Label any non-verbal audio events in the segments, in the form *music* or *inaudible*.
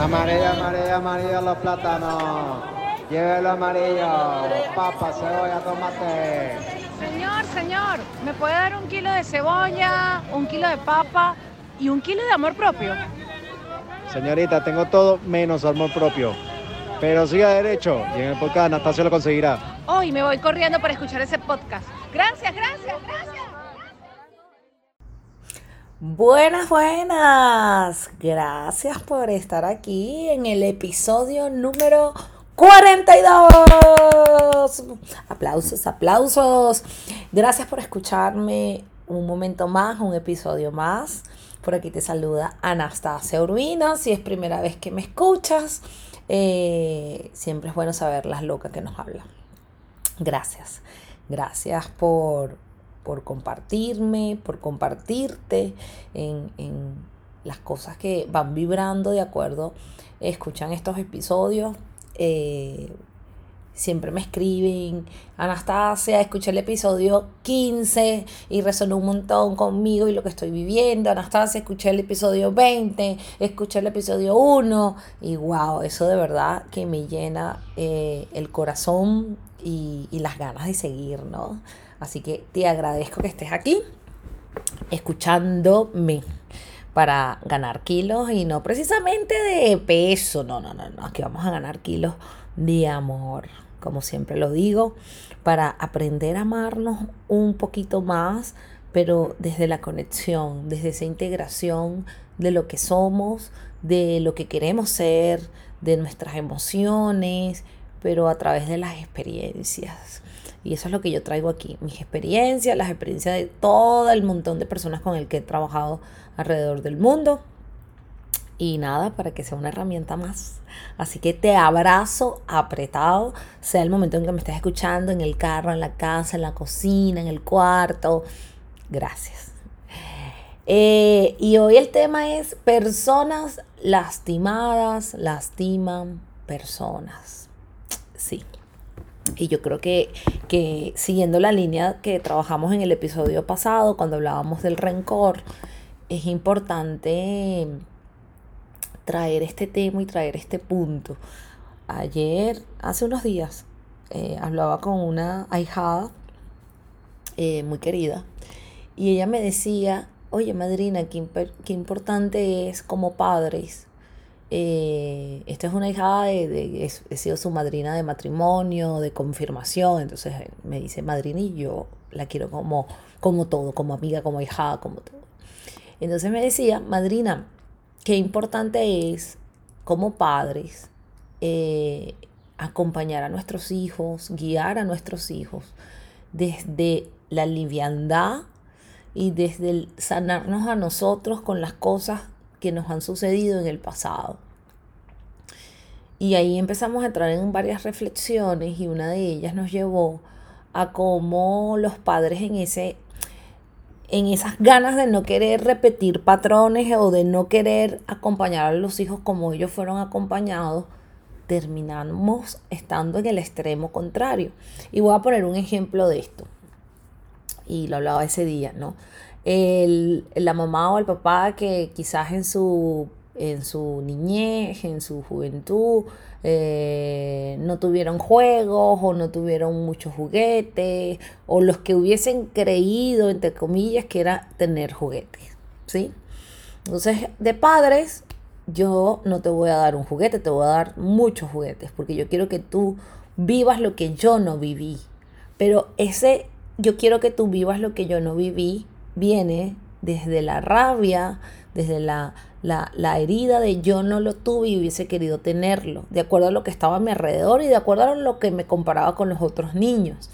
Amarillo, amarillo, amarillo los plátanos. Llévelo amarillo. Papa, cebolla, tomate. Señor, señor, ¿me puede dar un kilo de cebolla, un kilo de papa y un kilo de amor propio? Señorita, tengo todo menos amor propio. Pero siga derecho y en el podcast Anastasio lo conseguirá. Hoy me voy corriendo para escuchar ese podcast. Gracias, gracias, gracias. Buenas, buenas. Gracias por estar aquí en el episodio número 42. Aplausos, aplausos. Gracias por escucharme un momento más, un episodio más. Por aquí te saluda Anastasia Urbina. Si es primera vez que me escuchas, eh, siempre es bueno saber las locas que nos hablan. Gracias. Gracias por, por compartirme, por compartirte en, las cosas que van vibrando de acuerdo, escuchan estos episodios. Eh, siempre me escriben, Anastasia, escuché el episodio 15 y resonó un montón conmigo y lo que estoy viviendo. Anastasia, escuché el episodio 20, escuché el episodio 1 y wow, eso de verdad que me llena eh, el corazón y, y las ganas de seguir, ¿no? Así que te agradezco que estés aquí escuchándome para ganar kilos y no precisamente de peso, no, no, no, no, aquí vamos a ganar kilos de amor, como siempre lo digo, para aprender a amarnos un poquito más, pero desde la conexión, desde esa integración de lo que somos, de lo que queremos ser, de nuestras emociones, pero a través de las experiencias. Y eso es lo que yo traigo aquí, mis experiencias, las experiencias de todo el montón de personas con el que he trabajado alrededor del mundo. Y nada, para que sea una herramienta más. Así que te abrazo apretado, sea el momento en que me estés escuchando, en el carro, en la casa, en la cocina, en el cuarto. Gracias. Eh, y hoy el tema es personas lastimadas, lastiman personas. Sí. Y yo creo que, que siguiendo la línea que trabajamos en el episodio pasado, cuando hablábamos del rencor, es importante traer este tema y traer este punto. Ayer, hace unos días, eh, hablaba con una ahijada eh, muy querida y ella me decía, oye madrina, qué, qué importante es como padres eh, esta es una hija de, he sido su madrina de matrimonio, de confirmación, entonces eh, me dice madrina y yo la quiero como, como todo, como amiga, como hija, como todo. Entonces me decía, madrina, qué importante es como padres eh, acompañar a nuestros hijos, guiar a nuestros hijos desde la liviandad y desde el sanarnos a nosotros con las cosas que nos han sucedido en el pasado. Y ahí empezamos a entrar en varias reflexiones y una de ellas nos llevó a cómo los padres en ese en esas ganas de no querer repetir patrones o de no querer acompañar a los hijos como ellos fueron acompañados, terminamos estando en el extremo contrario. Y voy a poner un ejemplo de esto. Y lo hablaba ese día, ¿no? La mamá o el papá que quizás en su, en su niñez, en su juventud, eh, no tuvieron juegos o no tuvieron muchos juguetes o los que hubiesen creído, entre comillas, que era tener juguetes, ¿sí? Entonces, de padres, yo no te voy a dar un juguete, te voy a dar muchos juguetes, porque yo quiero que tú vivas lo que yo no viví. Pero ese, yo quiero que tú vivas lo que yo no viví, viene desde la rabia, desde la, la, herida de yo no lo tuve y hubiese querido tenerlo, de acuerdo a lo que estaba a mi alrededor y de acuerdo a lo que me comparaba con los otros niños.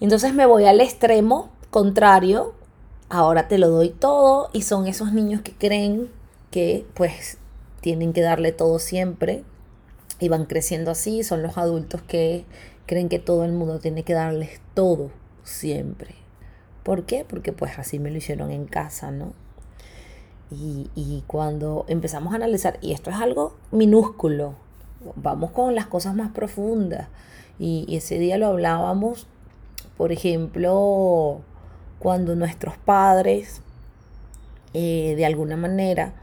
Entonces me voy al extremo contrario, ahora te lo doy todo y son esos niños que creen que pues tienen que darle todo siempre y van creciendo así, son los adultos que creen que todo el mundo tiene que darles todo siempre. ¿Por qué? Porque pues así me lo hicieron en casa, ¿no? Y, cuando empezamos a analizar, y esto es algo minúsculo, vamos con las cosas más profundas. Y, ese día lo hablábamos, por ejemplo, cuando nuestros padres, eh, de alguna manera,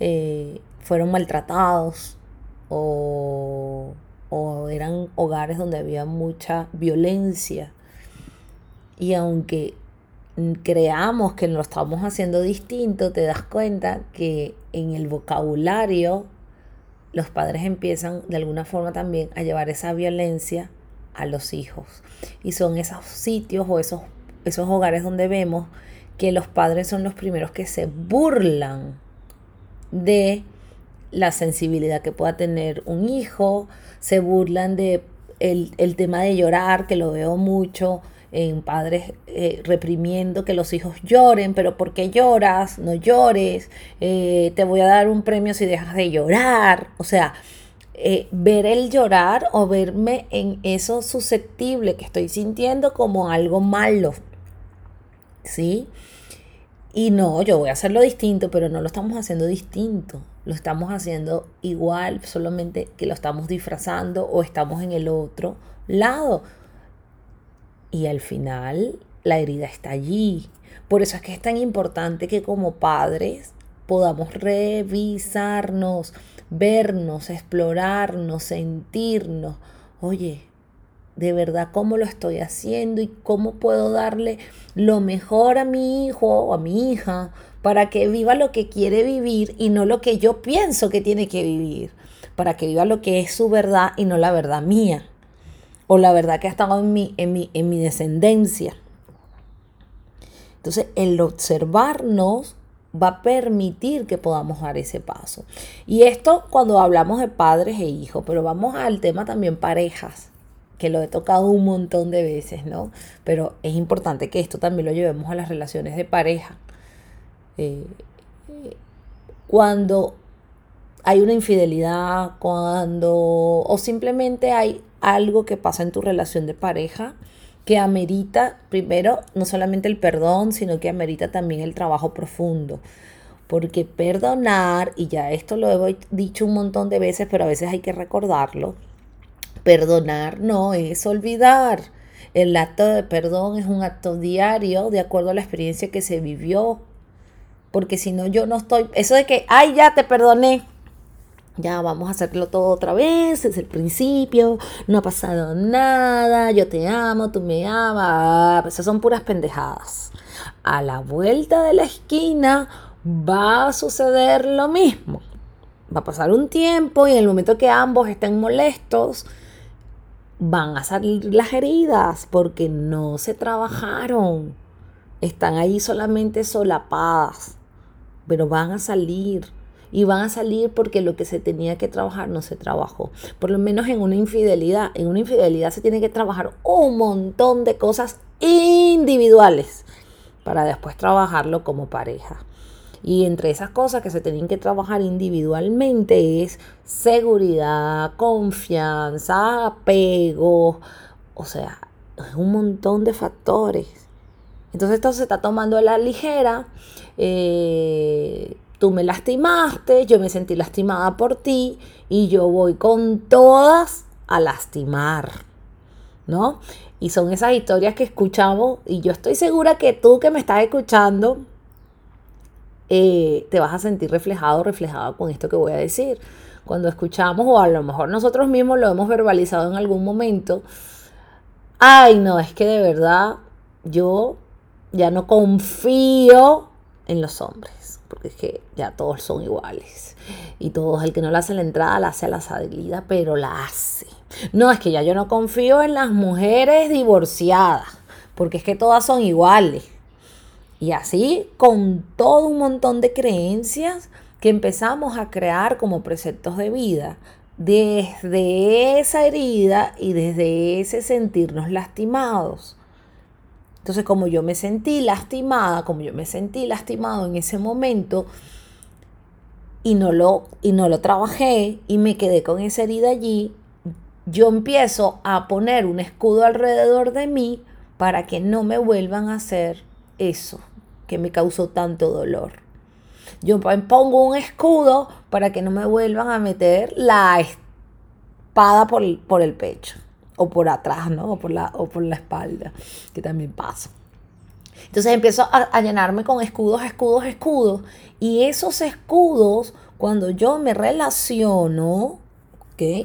eh, fueron maltratados o, o eran hogares donde había mucha violencia. Y aunque creamos que lo estamos haciendo distinto, te das cuenta que en el vocabulario los padres empiezan de alguna forma también a llevar esa violencia a los hijos. Y son esos sitios o esos, esos hogares donde vemos que los padres son los primeros que se burlan de la sensibilidad que pueda tener un hijo, se burlan de el, el tema de llorar, que lo veo mucho, en padres eh, reprimiendo que los hijos lloren, pero ¿por qué lloras? No llores, eh, te voy a dar un premio si dejas de llorar. O sea, eh, ver el llorar o verme en eso susceptible que estoy sintiendo como algo malo. ¿Sí? Y no, yo voy a hacerlo distinto, pero no lo estamos haciendo distinto. Lo estamos haciendo igual, solamente que lo estamos disfrazando o estamos en el otro lado y al final la herida está allí. Por eso es que es tan importante que como padres podamos revisarnos, vernos, explorarnos, sentirnos. Oye, de verdad cómo lo estoy haciendo y cómo puedo darle lo mejor a mi hijo o a mi hija para que viva lo que quiere vivir y no lo que yo pienso que tiene que vivir, para que viva lo que es su verdad y no la verdad mía o la verdad que ha estado en mi, en mi, en mi descendencia. Entonces, el observarnos va a permitir que podamos dar ese paso. Y esto cuando hablamos de padres e hijos, pero vamos al tema también parejas, que lo he tocado un montón de veces, ¿no? Pero es importante que esto también lo llevemos a las relaciones de pareja. Eh, eh, cuando hay una infidelidad, cuando o simplemente hay algo que pasa en tu relación de pareja que amerita primero no solamente el perdón, sino que amerita también el trabajo profundo. Porque perdonar, y ya esto lo he dicho un montón de veces, pero a veces hay que recordarlo, perdonar no es olvidar. El acto de perdón es un acto diario de acuerdo a la experiencia que se vivió. Porque si no, yo no estoy... Eso de que, ay, ya te perdoné, ya vamos a hacerlo todo otra vez, es el principio, no ha pasado nada, yo te amo, tú me amas, esas son puras pendejadas. A la vuelta de la esquina va a suceder lo mismo. Va a pasar un tiempo y en el momento que ambos estén molestos, van a salir las heridas porque no se trabajaron. Están ahí solamente solapadas, pero van a salir y van a salir porque lo que se tenía que trabajar no se trabajó. Por lo menos en una infidelidad. En una infidelidad se tiene que trabajar un montón de cosas individuales para después trabajarlo como pareja. Y entre esas cosas que se tienen que trabajar individualmente es seguridad, confianza, apego, o sea, es un montón de factores. Entonces esto se está tomando a la ligera. Eh, tú me lastimaste, yo me sentí lastimada por ti y yo voy con todas a lastimar, ¿no? Y son esas historias que escuchamos y yo estoy segura que tú que me estás escuchando eh, te vas a sentir reflejado, reflejada con esto que voy a decir. Cuando escuchamos, o a lo mejor nosotros mismos lo hemos verbalizado en algún momento, ay no, es que de verdad yo ya no confío en los hombres porque es que ya todos son iguales. Y todos, el que no le hace la entrada, la hace a la salida, pero la hace. No, es que ya yo no confío en las mujeres divorciadas, porque es que todas son iguales. Y así, con todo un montón de creencias que empezamos a crear como preceptos de vida, desde esa herida y desde ese sentirnos lastimados. Entonces, como yo me sentí lastimada, como yo me sentí lastimado en ese momento y no lo, y no lo trabajé y me quedé con esa herida allí, yo empiezo a poner un escudo alrededor de mí para que no me vuelvan a hacer eso que me causó tanto dolor. Yo pongo un escudo para que no me vuelvan a meter la espada por, por el pecho o por atrás, ¿no? O por la, o por la espalda, que también pasa. Entonces empiezo a, llenarme con escudos, escudos, escudos. Y esos escudos, cuando yo me relaciono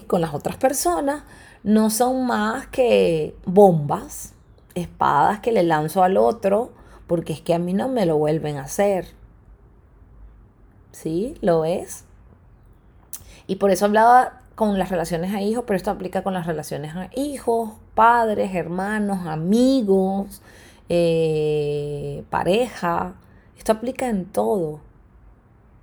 con las otras personas, no son más que bombas, espadas que le lanzo al otro, porque es que a mí no me lo vuelven a hacer. ¿Sí? ¿Lo ves? Y por eso hablaba con las relaciones a hijos, pero esto aplica con las relaciones a hijos, padres, hermanos, amigos, eh, pareja. Esto aplica en todo.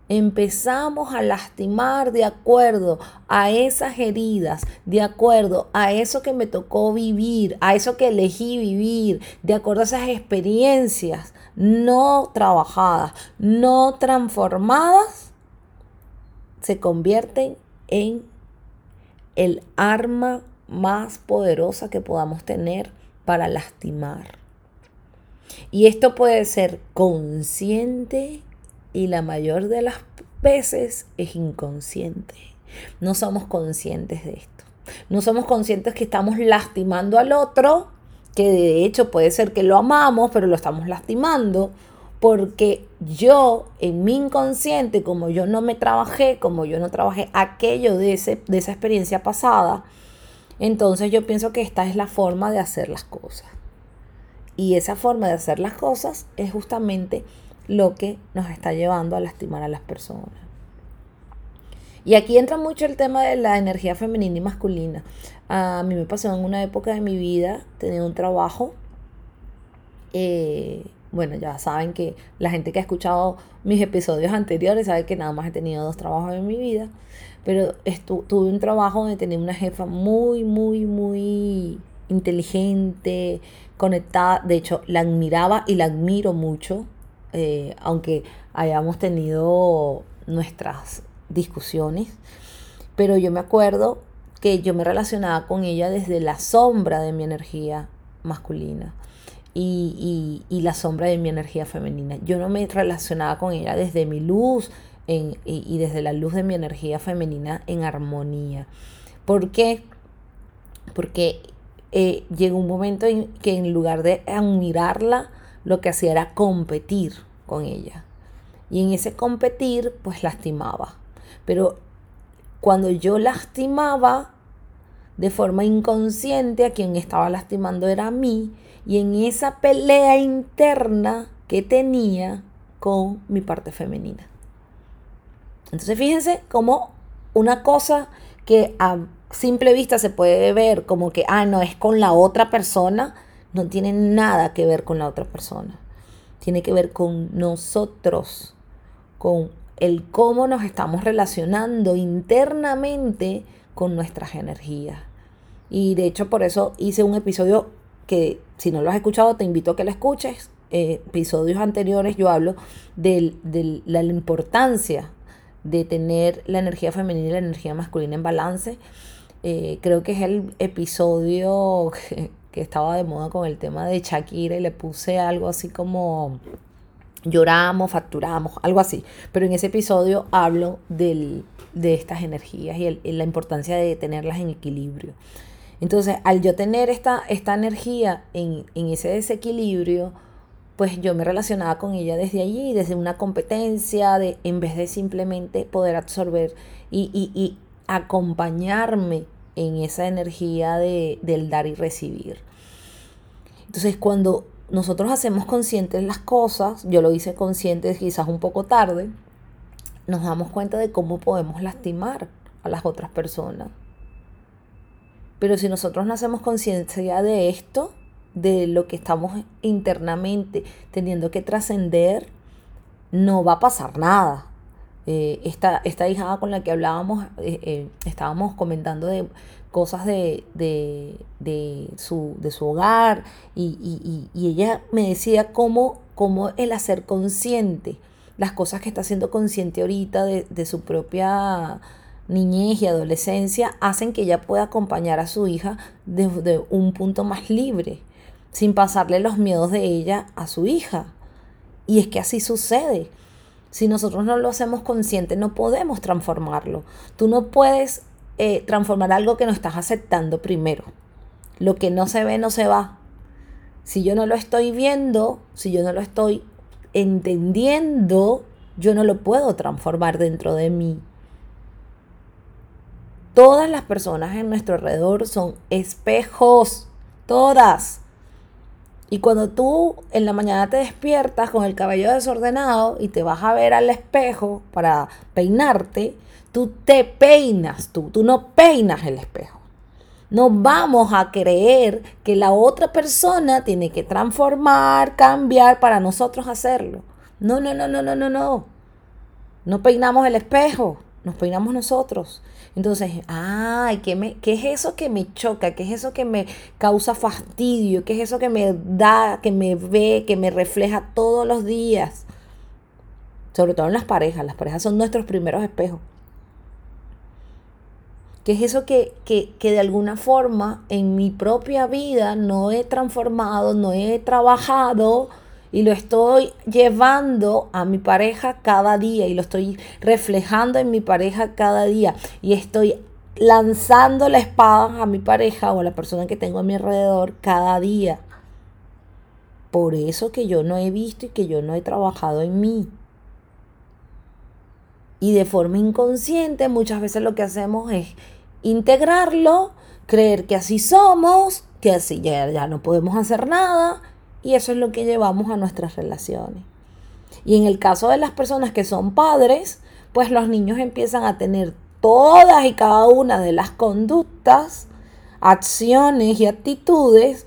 Empezamos a lastimar de acuerdo a esas heridas, de acuerdo a eso que me tocó vivir, a eso que elegí vivir, de acuerdo a esas experiencias no trabajadas, no transformadas, se convierten en el arma más poderosa que podamos tener para lastimar. Y esto puede ser consciente y la mayor de las veces es inconsciente. No somos conscientes de esto. No somos conscientes que estamos lastimando al otro, que de hecho puede ser que lo amamos, pero lo estamos lastimando, porque yo en mi inconsciente, como yo no me trabajé, como yo no trabajé aquello de, ese, de esa experiencia pasada, entonces yo pienso que esta es la forma de hacer las cosas. Y esa forma de hacer las cosas es justamente lo que nos está llevando a lastimar a las personas. Y aquí entra mucho el tema de la energía femenina y masculina. A mí me pasó en una época de mi vida, tenía un trabajo. Eh, bueno, ya saben que la gente que ha escuchado mis episodios anteriores sabe que nada más he tenido dos trabajos en mi vida. Pero tuve un trabajo donde tenía una jefa muy, muy, muy inteligente, conectada. De hecho, la admiraba y la admiro mucho. Eh, aunque hayamos tenido nuestras discusiones, pero yo me acuerdo que yo me relacionaba con ella desde la sombra de mi energía masculina y, la sombra de mi energía femenina. Yo no me relacionaba con ella desde mi luz y, desde la luz de mi energía femenina en armonía. ¿Por qué? Porque eh, llegó un momento en que en lugar de admirarla, lo que hacía era competir con ella. Y en ese competir, pues lastimaba. Pero cuando yo lastimaba de forma inconsciente, a quien estaba lastimando era a mí. Y en esa pelea interna que tenía con mi parte femenina. Entonces fíjense cómo una cosa que a simple vista se puede ver como que, ah, no, es con la otra persona, no tiene nada que ver con la otra persona. Tiene que ver con nosotros, con el cómo nos estamos relacionando internamente con nuestras energías. Y de hecho por eso hice un episodio que si no lo has escuchado te invito a que lo escuches. Eh, episodios anteriores yo hablo de, la importancia de tener la energía femenina y la energía masculina en balance. Eh, creo que es el episodio *laughs* que estaba de moda con el tema de Shakira y le puse algo así como lloramos, facturamos, algo así. Pero en ese episodio hablo de estas energías y, la importancia de tenerlas en equilibrio. Entonces, al yo tener esta, esta energía en, ese desequilibrio, pues yo me relacionaba con ella desde allí, desde una competencia, de, en vez de simplemente poder absorber y, y acompañarme en esa energía de, del dar y recibir. Entonces, cuando nosotros hacemos conscientes las cosas, yo lo hice consciente quizás un poco tarde, nos damos cuenta de cómo podemos lastimar a las otras personas. Pero si nosotros no hacemos conciencia de esto, de lo que estamos internamente teniendo que trascender, no va a pasar nada. Eh, esta, esta hija con la que hablábamos, eh, eh, estábamos comentando de cosas de, su, de su hogar y, ella me decía cómo, cómo, el hacer consciente las cosas que está haciendo consciente ahorita de, su propia niñez y adolescencia hacen que ella pueda acompañar a su hija desde un punto más libre, sin pasarle los miedos de ella a su hija. Y es que así sucede. Si nosotros no lo hacemos consciente, no podemos transformarlo. Tú no puedes eh, transformar algo que no estás aceptando primero. Lo que no se ve, no se va. Si yo no lo estoy viendo, si yo no lo estoy entendiendo, yo no lo puedo transformar dentro de mí. Todas las personas en nuestro alrededor son espejos, todas. Y cuando tú en la mañana te despiertas con el cabello desordenado y te vas a ver al espejo para peinarte, tú te peinas tú, tú no peinas el espejo. No vamos a creer que la otra persona tiene que transformar, cambiar para nosotros hacerlo. No, no, no, no, no, no, no. No peinamos el espejo, nos peinamos nosotros. Entonces, ay, ¿qué, me, ¿qué es eso que me choca? ¿Qué es eso que me causa fastidio? ¿Qué es eso que me da, que me ve, que me refleja todos los días? Sobre todo en las parejas. Las parejas son nuestros primeros espejos. ¿Qué es eso que, que, que de alguna forma en mi propia vida no he transformado, no he trabajado? Y lo estoy llevando a mi pareja cada día y lo estoy reflejando en mi pareja cada día y estoy lanzando la espada a mi pareja o a la persona que tengo a mi alrededor cada día. Por eso que yo no he visto y que yo no he trabajado en mí. Y de forma inconsciente muchas veces lo que hacemos es integrarlo, creer que así somos, que así ya, ya no podemos hacer nada y eso es lo que llevamos a nuestras relaciones. Y en el caso de las personas que son padres, pues los niños empiezan a tener todas y cada una de las conductas, acciones y actitudes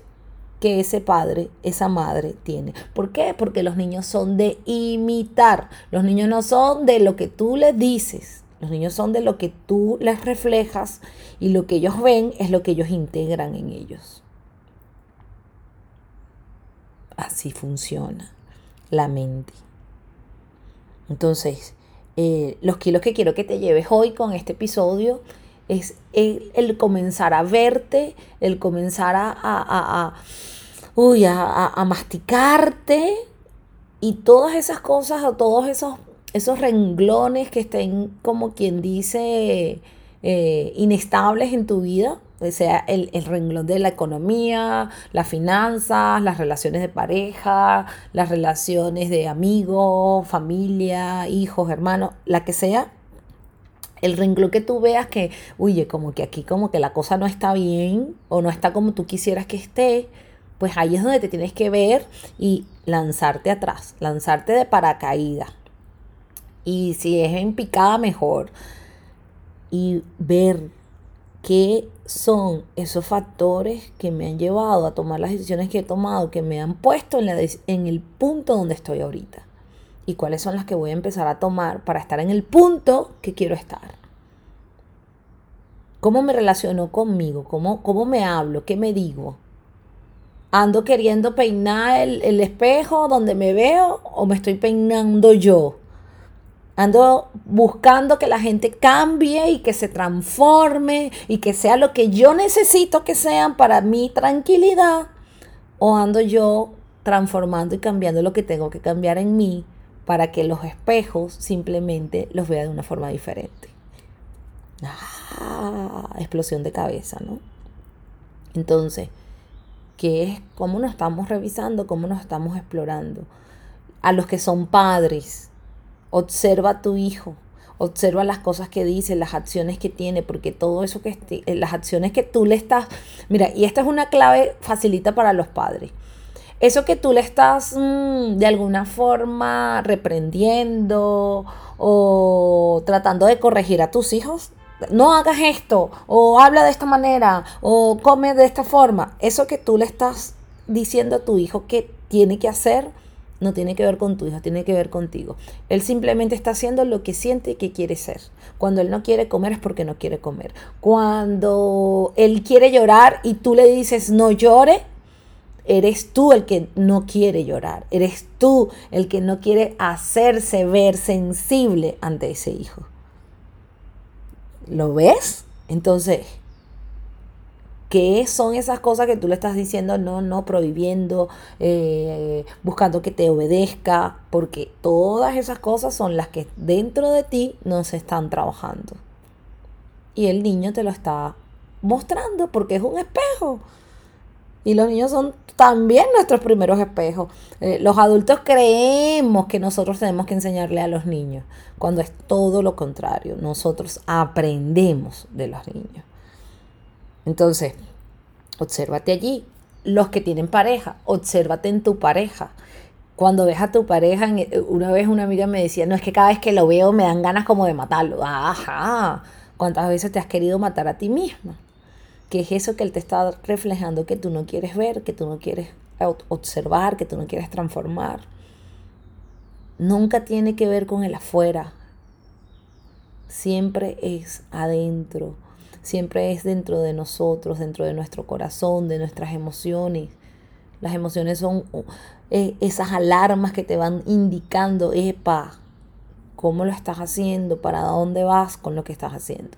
que ese padre, esa madre tiene. ¿Por qué? Porque los niños son de imitar. Los niños no son de lo que tú les dices. Los niños son de lo que tú les reflejas y lo que ellos ven es lo que ellos integran en ellos. Así funciona la mente. Entonces, eh, los kilos que quiero que te lleves hoy con este episodio es el, comenzar a verte, el comenzar a, a, a, masticarte y todas esas cosas o todos esos, esos renglones que estén como quien dice eh, inestables en tu vida, sea el, el, renglón de la economía, las finanzas, las relaciones de pareja, las relaciones de amigos, familia, hijos, hermanos, la que sea, el renglón que tú veas que, oye, como que aquí como que la cosa no está bien o no está como tú quisieras que esté, pues ahí es donde te tienes que ver y lanzarte atrás, lanzarte de paracaídas. Y si es en picada, mejor. Y ver qué son esos factores que me han llevado a tomar las decisiones que he tomado, que me han puesto en, en el punto donde estoy ahorita. Y cuáles son las que voy a empezar a tomar para estar en el punto que quiero estar. ¿Cómo me relaciono conmigo? ¿Cómo, cómo me hablo? ¿Qué me digo? ¿Ando queriendo peinar el, el espejo donde me veo o me estoy peinando yo? Ando buscando que la gente cambie y que se transforme y que sea lo que yo necesito que sean para mi tranquilidad. O ando yo transformando y cambiando lo que tengo que cambiar en mí para que los espejos simplemente los vea de una forma diferente. Ah, explosión de cabeza, ¿no? Entonces, ¿qué es? ¿Cómo nos estamos revisando? ¿Cómo nos estamos explorando? A los que son padres, Observa a tu hijo, observa las cosas que dice, las acciones que tiene, porque todo eso que eh, las acciones que tú le estás, mira, y esta es una clave facilita para los padres. Eso que tú le estás mm, de alguna forma reprendiendo o tratando de corregir a tus hijos, no hagas esto, o habla de esta manera, o come de esta forma. Eso que tú le estás diciendo a tu hijo que tiene que hacer, no tiene que ver con tu hijo, tiene que ver contigo. Él simplemente está haciendo lo que siente que quiere ser. Cuando él no quiere comer es porque no quiere comer. Cuando él quiere llorar y tú le dices no llore, eres tú el que no quiere llorar. Eres tú el que no quiere hacerse ver sensible ante ese hijo. ¿Lo ves? Entonces, ¿Qué son esas cosas que tú le estás diciendo? No, no, prohibiendo, eh, buscando que te obedezca, porque todas esas cosas son las que dentro de ti no se están trabajando. Y el niño te lo está mostrando porque es un espejo. Y los niños son también nuestros primeros espejos. Eh, los adultos creemos que nosotros tenemos que enseñarle a los niños, cuando es todo lo contrario. Nosotros aprendemos de los niños. Entonces, obsérvate allí. Los que tienen pareja, obsérvate en tu pareja. Cuando ves a tu pareja, una vez una amiga me decía, no es que cada vez que lo veo me dan ganas como de matarlo. Ajá, ¿cuántas veces te has querido matar a ti misma? ¿Qué es eso que él te está reflejando que tú no quieres ver, que tú no quieres observar, que tú no quieres transformar? Nunca tiene que ver con el afuera. Siempre es adentro. Siempre es dentro de nosotros, dentro de nuestro corazón, de nuestras emociones. Las emociones son eh, esas alarmas que te van indicando, epa, cómo lo estás haciendo, para dónde vas con lo que estás haciendo.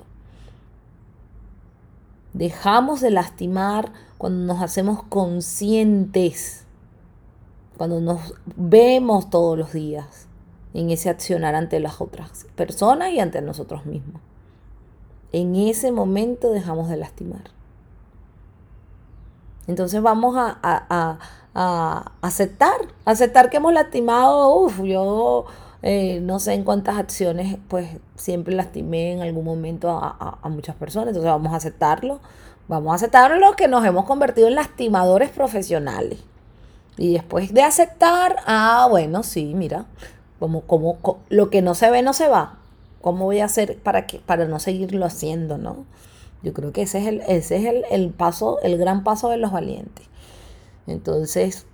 Dejamos de lastimar cuando nos hacemos conscientes, cuando nos vemos todos los días en ese accionar ante las otras personas y ante nosotros mismos. En ese momento dejamos de lastimar. Entonces vamos a, aceptar, aceptar que hemos lastimado, Uf, yo eh, no sé en cuántas acciones, pues siempre lastimé en algún momento a, muchas personas, entonces vamos a aceptarlo, vamos a aceptarlo que nos hemos convertido en lastimadores profesionales. Y después de aceptar, ah, bueno, sí, mira, como, como, lo que no se ve no se va. ¿Cómo voy a hacer para, que, para no seguirlo haciendo, no? Yo creo que ese es el, ese es el, el paso, el gran paso de los valientes. Entonces,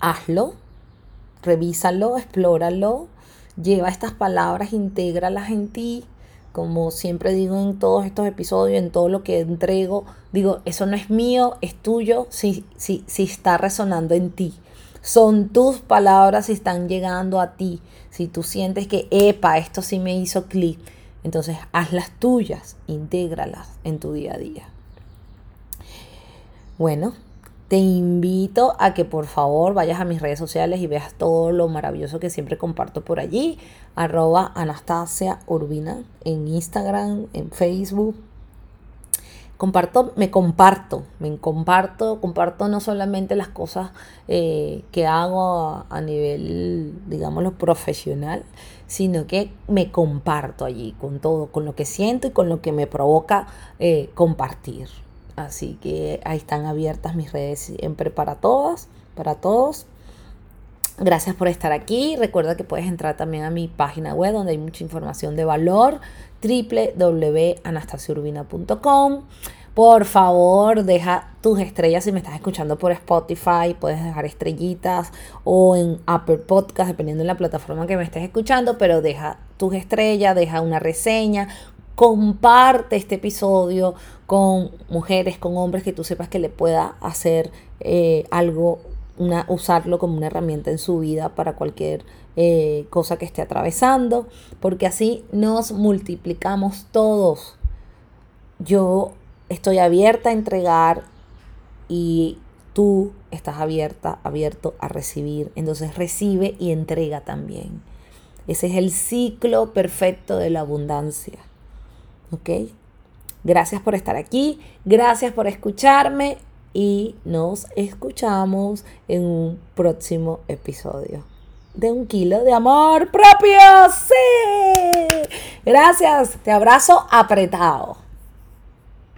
hazlo, revísalo, explóralo, lleva estas palabras, intégralas en ti. Como siempre digo en todos estos episodios, en todo lo que entrego, digo, eso no es mío, es tuyo, si, si, si está resonando en ti. Son tus palabras si están llegando a ti. Si tú sientes que, epa, esto sí me hizo clic, entonces hazlas tuyas, intégralas en tu día a día. Bueno, te invito a que por favor vayas a mis redes sociales y veas todo lo maravilloso que siempre comparto por allí. Arroba Anastasia Urbina en Instagram, en Facebook. Comparto, me comparto, me comparto, comparto no solamente las cosas eh, que hago a, nivel, digámoslo, profesional, sino que me comparto allí con todo, con lo que siento y con lo que me provoca eh, compartir. Así que ahí están abiertas mis redes siempre para todas, para todos. Gracias por estar aquí. Recuerda que puedes entrar también a mi página web donde hay mucha información de valor, www.anastasiurbina.com. Por favor, deja tus estrellas si me estás escuchando por Spotify, puedes dejar estrellitas o en Apple Podcast, dependiendo de la plataforma que me estés escuchando, pero deja tus estrellas, deja una reseña, comparte este episodio con mujeres, con hombres que tú sepas que le pueda hacer eh, algo, una, usarlo como una herramienta en su vida para cualquier eh, cosa que esté atravesando, porque así nos multiplicamos todos. Yo estoy abierta a entregar y tú estás abierta, abierto a recibir. Entonces recibe y entrega también. Ese es el ciclo perfecto de la abundancia. ¿Ok? Gracias por estar aquí, gracias por escucharme y nos escuchamos en un próximo episodio de un kilo de amor propio. Sí. Gracias, te abrazo apretado.